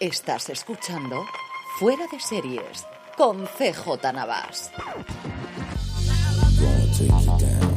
Estás escuchando Fuera de Series con CJ Navas.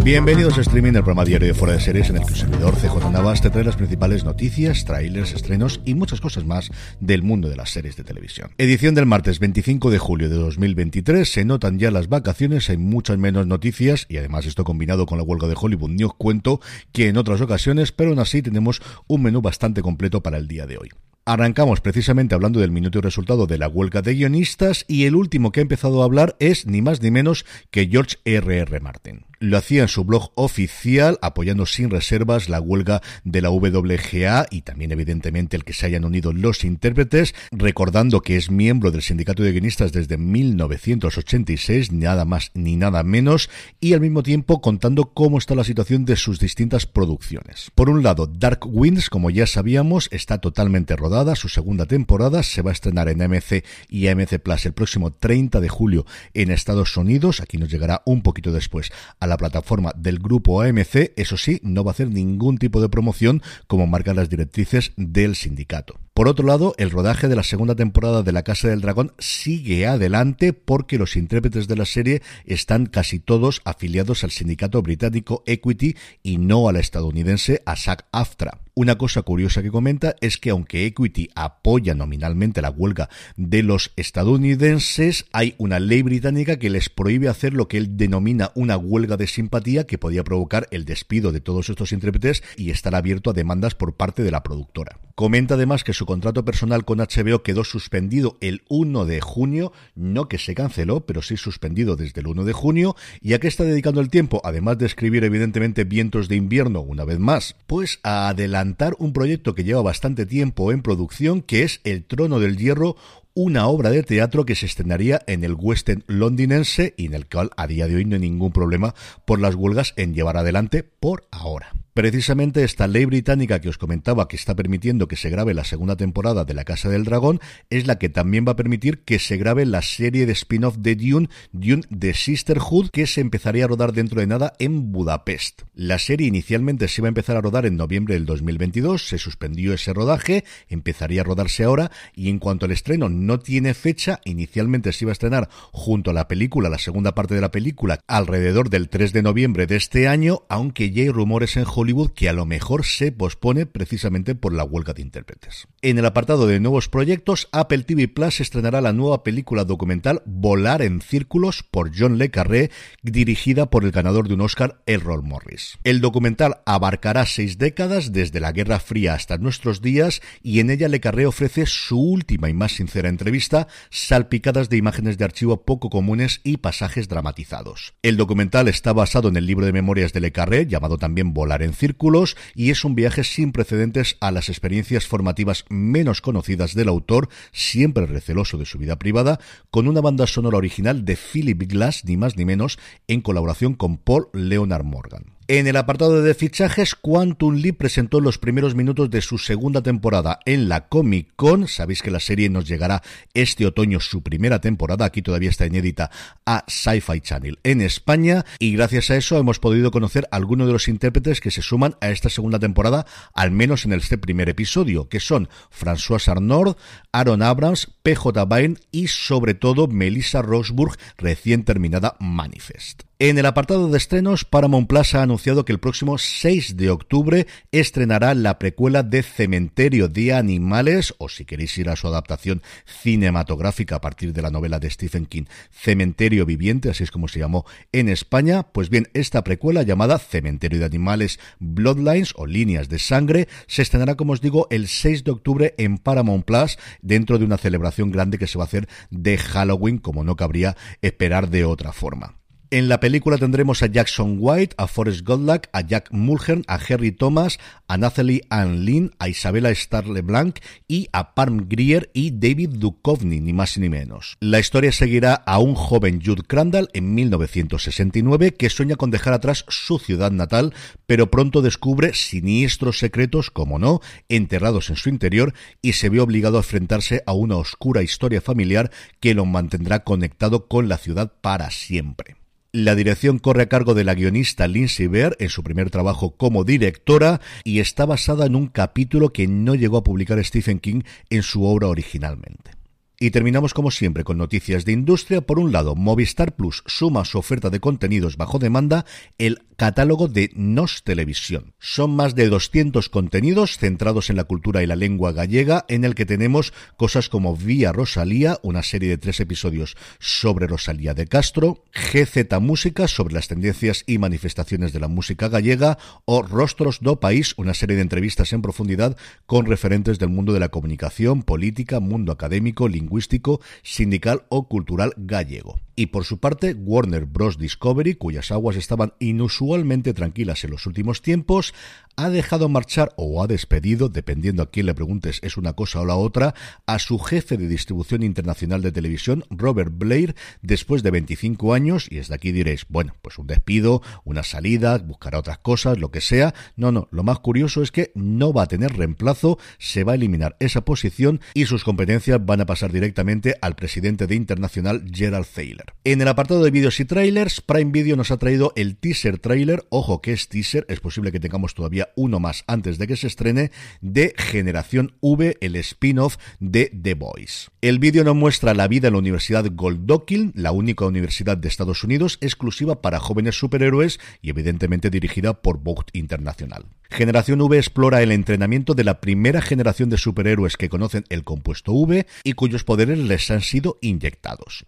Bienvenidos a Streaming, el programa diario de Fuera de Series en el que el servidor CJ Navas te trae las principales noticias, trailers, estrenos y muchas cosas más del mundo de las series de televisión. Edición del martes 25 de julio de 2023, se notan ya las vacaciones, hay muchas menos noticias y además esto combinado con la huelga de Hollywood ni cuento que en otras ocasiones, pero aún así tenemos un menú bastante completo para el día de hoy. Arrancamos precisamente hablando del minuto y resultado de la huelga de guionistas y el último que ha empezado a hablar es ni más ni menos que George R.R. R. Martin. Lo hacía en su blog oficial apoyando sin reservas la huelga de la WGA y también evidentemente el que se hayan unido los intérpretes, recordando que es miembro del sindicato de guionistas desde 1986, nada más ni nada menos, y al mismo tiempo contando cómo está la situación de sus distintas producciones. Por un lado, Dark Winds, como ya sabíamos, está totalmente rodada, su segunda temporada se va a estrenar en AMC y AMC Plus el próximo 30 de julio en Estados Unidos, aquí nos llegará un poquito después a la plataforma del grupo AMC, eso sí, no va a hacer ningún tipo de promoción como marcan las directrices del sindicato. Por otro lado, el rodaje de la segunda temporada de La Casa del Dragón sigue adelante porque los intérpretes de la serie están casi todos afiliados al sindicato británico Equity y no a la estadounidense ASAG-AFTRA. Una cosa curiosa que comenta es que aunque Equity apoya nominalmente la huelga de los estadounidenses, hay una ley británica que les prohíbe hacer lo que él denomina una huelga de simpatía que podía provocar el despido de todos estos intérpretes y estar abierto a demandas por parte de la productora. Comenta además que su contrato personal con HBO quedó suspendido el 1 de junio, no que se canceló, pero sí suspendido desde el 1 de junio, y a qué está dedicando el tiempo, además de escribir evidentemente Vientos de invierno una vez más, pues a adelantar un proyecto que lleva bastante tiempo en producción, que es El Trono del Hierro, una obra de teatro que se estrenaría en el West End londinense y en el cual a día de hoy no hay ningún problema por las huelgas en llevar adelante por ahora. Precisamente esta ley británica que os comentaba que está permitiendo que se grabe la segunda temporada de La Casa del Dragón es la que también va a permitir que se grabe la serie de spin-off de Dune, Dune The Sisterhood, que se empezaría a rodar dentro de nada en Budapest. La serie inicialmente se iba a empezar a rodar en noviembre del 2022, se suspendió ese rodaje, empezaría a rodarse ahora y en cuanto al estreno no tiene fecha, inicialmente se iba a estrenar junto a la película, la segunda parte de la película, alrededor del 3 de noviembre de este año, aunque ya hay rumores en que a lo mejor se pospone precisamente por la huelga de intérpretes. En el apartado de nuevos proyectos, Apple TV Plus estrenará la nueva película documental Volar en Círculos por John Le Carré, dirigida por el ganador de un Oscar, Errol Morris. El documental abarcará seis décadas desde la Guerra Fría hasta nuestros días y en ella Le Carré ofrece su última y más sincera entrevista, salpicadas de imágenes de archivo poco comunes y pasajes dramatizados. El documental está basado en el libro de memorias de Le Carré, llamado también Volar en círculos y es un viaje sin precedentes a las experiencias formativas menos conocidas del autor, siempre receloso de su vida privada, con una banda sonora original de Philip Glass, ni más ni menos, en colaboración con Paul Leonard Morgan. En el apartado de fichajes, Quantum Leap presentó los primeros minutos de su segunda temporada en la Comic Con. Sabéis que la serie nos llegará este otoño, su primera temporada, aquí todavía está inédita, a Sci-Fi Channel en España. Y gracias a eso hemos podido conocer a algunos de los intérpretes que se suman a esta segunda temporada, al menos en este primer episodio, que son François Arnaud, Aaron Abrams, PJ Bain y sobre todo Melissa Rosburg, recién terminada Manifest. En el apartado de estrenos, Paramount Plus ha anunciado que el próximo 6 de octubre estrenará la precuela de Cementerio de Animales, o si queréis ir a su adaptación cinematográfica a partir de la novela de Stephen King, Cementerio Viviente, así es como se llamó en España. Pues bien, esta precuela llamada Cementerio de Animales Bloodlines o Líneas de Sangre se estrenará, como os digo, el 6 de octubre en Paramount Plus dentro de una celebración grande que se va a hacer de Halloween, como no cabría esperar de otra forma. En la película tendremos a Jackson White, a Forrest Goldlack, a Jack Mulhern, a Harry Thomas, a Nathalie Ann Lynn, a Isabella Star LeBlanc y a Parm Grier y David Duchovny, ni más ni menos. La historia seguirá a un joven Jude Crandall en 1969 que sueña con dejar atrás su ciudad natal, pero pronto descubre siniestros secretos, como no, enterrados en su interior y se ve obligado a enfrentarse a una oscura historia familiar que lo mantendrá conectado con la ciudad para siempre. La dirección corre a cargo de la guionista Lindsay Bear en su primer trabajo como directora y está basada en un capítulo que no llegó a publicar Stephen King en su obra originalmente. Y terminamos como siempre con noticias de industria. Por un lado, Movistar Plus suma su oferta de contenidos bajo demanda el catálogo de Nos Televisión. Son más de 200 contenidos centrados en la cultura y la lengua gallega, en el que tenemos cosas como Vía Rosalía, una serie de tres episodios sobre Rosalía de Castro, GZ Música sobre las tendencias y manifestaciones de la música gallega, o Rostros do País, una serie de entrevistas en profundidad con referentes del mundo de la comunicación, política, mundo académico, lingüístico, sindical o cultural gallego. Y por su parte, Warner Bros. Discovery, cuyas aguas estaban inusualmente tranquilas en los últimos tiempos, ha dejado marchar o ha despedido, dependiendo a quién le preguntes es una cosa o la otra, a su jefe de distribución internacional de televisión, Robert Blair, después de 25 años, y desde aquí diréis, bueno, pues un despido, una salida, buscará otras cosas, lo que sea. No, no, lo más curioso es que no va a tener reemplazo, se va a eliminar esa posición y sus competencias van a pasar directamente al presidente de Internacional, Gerald Thaler. En el apartado de vídeos y trailers, Prime Video nos ha traído el teaser trailer, ojo que es teaser, es posible que tengamos todavía uno más antes de que se estrene, de Generación V, el spin-off de The Boys. El vídeo nos muestra la vida en la Universidad Goldockin, la única universidad de Estados Unidos exclusiva para jóvenes superhéroes y evidentemente dirigida por Vogt Internacional. Generación V explora el entrenamiento de la primera generación de superhéroes que conocen el compuesto V y cuyos poderes les han sido inyectados.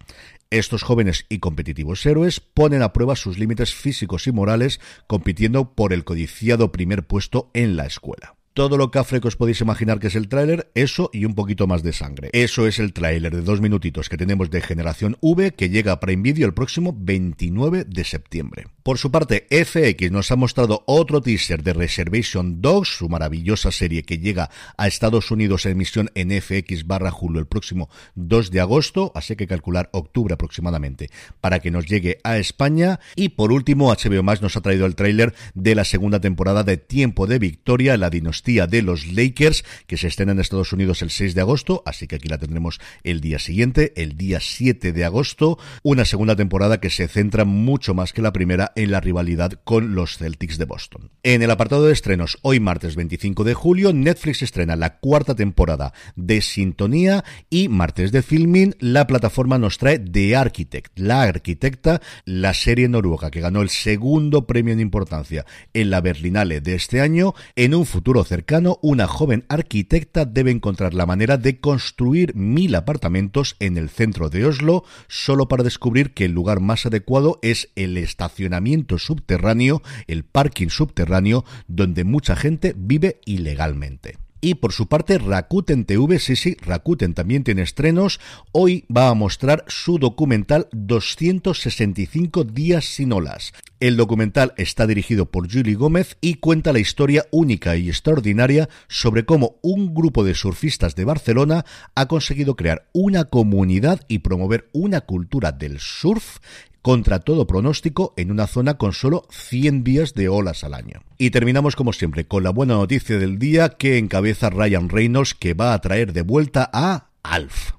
Estos jóvenes y competitivos héroes ponen a prueba sus límites físicos y morales compitiendo por el codiciado primer puesto en la escuela todo lo cafre que os podéis imaginar que es el tráiler, eso y un poquito más de sangre. Eso es el tráiler de dos minutitos que tenemos de Generación V que llega a Prime el próximo 29 de septiembre. Por su parte, FX nos ha mostrado otro teaser de Reservation Dogs, su maravillosa serie que llega a Estados Unidos en emisión en FX barra Hulu el próximo 2 de agosto, así que calcular octubre aproximadamente para que nos llegue a España. Y por último, HBO Max nos ha traído el tráiler de la segunda temporada de Tiempo de Victoria, la dinastía de los Lakers, que se estrena en Estados Unidos el 6 de agosto, así que aquí la tendremos el día siguiente, el día 7 de agosto, una segunda temporada que se centra mucho más que la primera en la rivalidad con los Celtics de Boston. En el apartado de estrenos, hoy martes 25 de julio, Netflix estrena la cuarta temporada de Sintonía y martes de Filming, la plataforma nos trae The Architect, la arquitecta, la serie noruega que ganó el segundo premio en importancia en la Berlinale de este año, en un futuro cercano, una joven arquitecta debe encontrar la manera de construir mil apartamentos en el centro de Oslo, solo para descubrir que el lugar más adecuado es el estacionamiento subterráneo, el parking subterráneo, donde mucha gente vive ilegalmente. Y por su parte, Rakuten TV, sí, sí, Rakuten también tiene estrenos. Hoy va a mostrar su documental 265 días sin olas. El documental está dirigido por Julie Gómez y cuenta la historia única y extraordinaria sobre cómo un grupo de surfistas de Barcelona ha conseguido crear una comunidad y promover una cultura del surf contra todo pronóstico en una zona con solo 100 días de olas al año. Y terminamos como siempre con la buena noticia del día que encabeza Ryan Reynolds que va a traer de vuelta a Alf.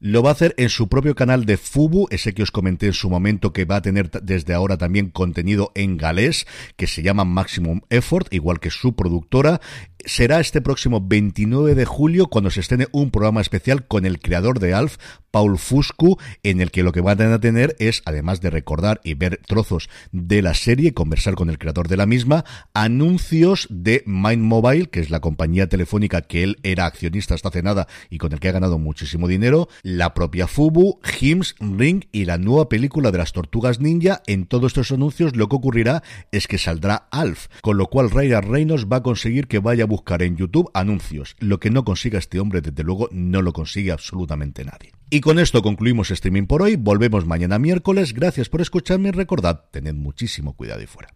Lo va a hacer en su propio canal de Fubu, ese que os comenté en su momento que va a tener desde ahora también contenido en galés, que se llama Maximum Effort, igual que su productora. Será este próximo 29 de julio cuando se estrene un programa especial con el creador de Alf, Paul Fuscu, en el que lo que van a tener es, además de recordar y ver trozos de la serie, conversar con el creador de la misma, anuncios de Mind Mobile, que es la compañía telefónica que él era accionista hasta hace nada y con el que ha ganado muchísimo dinero, la propia Fubu, Hims, Ring y la nueva película de las tortugas ninja. En todos estos anuncios lo que ocurrirá es que saldrá Alf, con lo cual Ryan Reynolds va a conseguir que vaya buscar en YouTube anuncios. Lo que no consiga este hombre, desde luego, no lo consigue absolutamente nadie. Y con esto concluimos streaming por hoy. Volvemos mañana miércoles. Gracias por escucharme y recordad, tened muchísimo cuidado y fuera.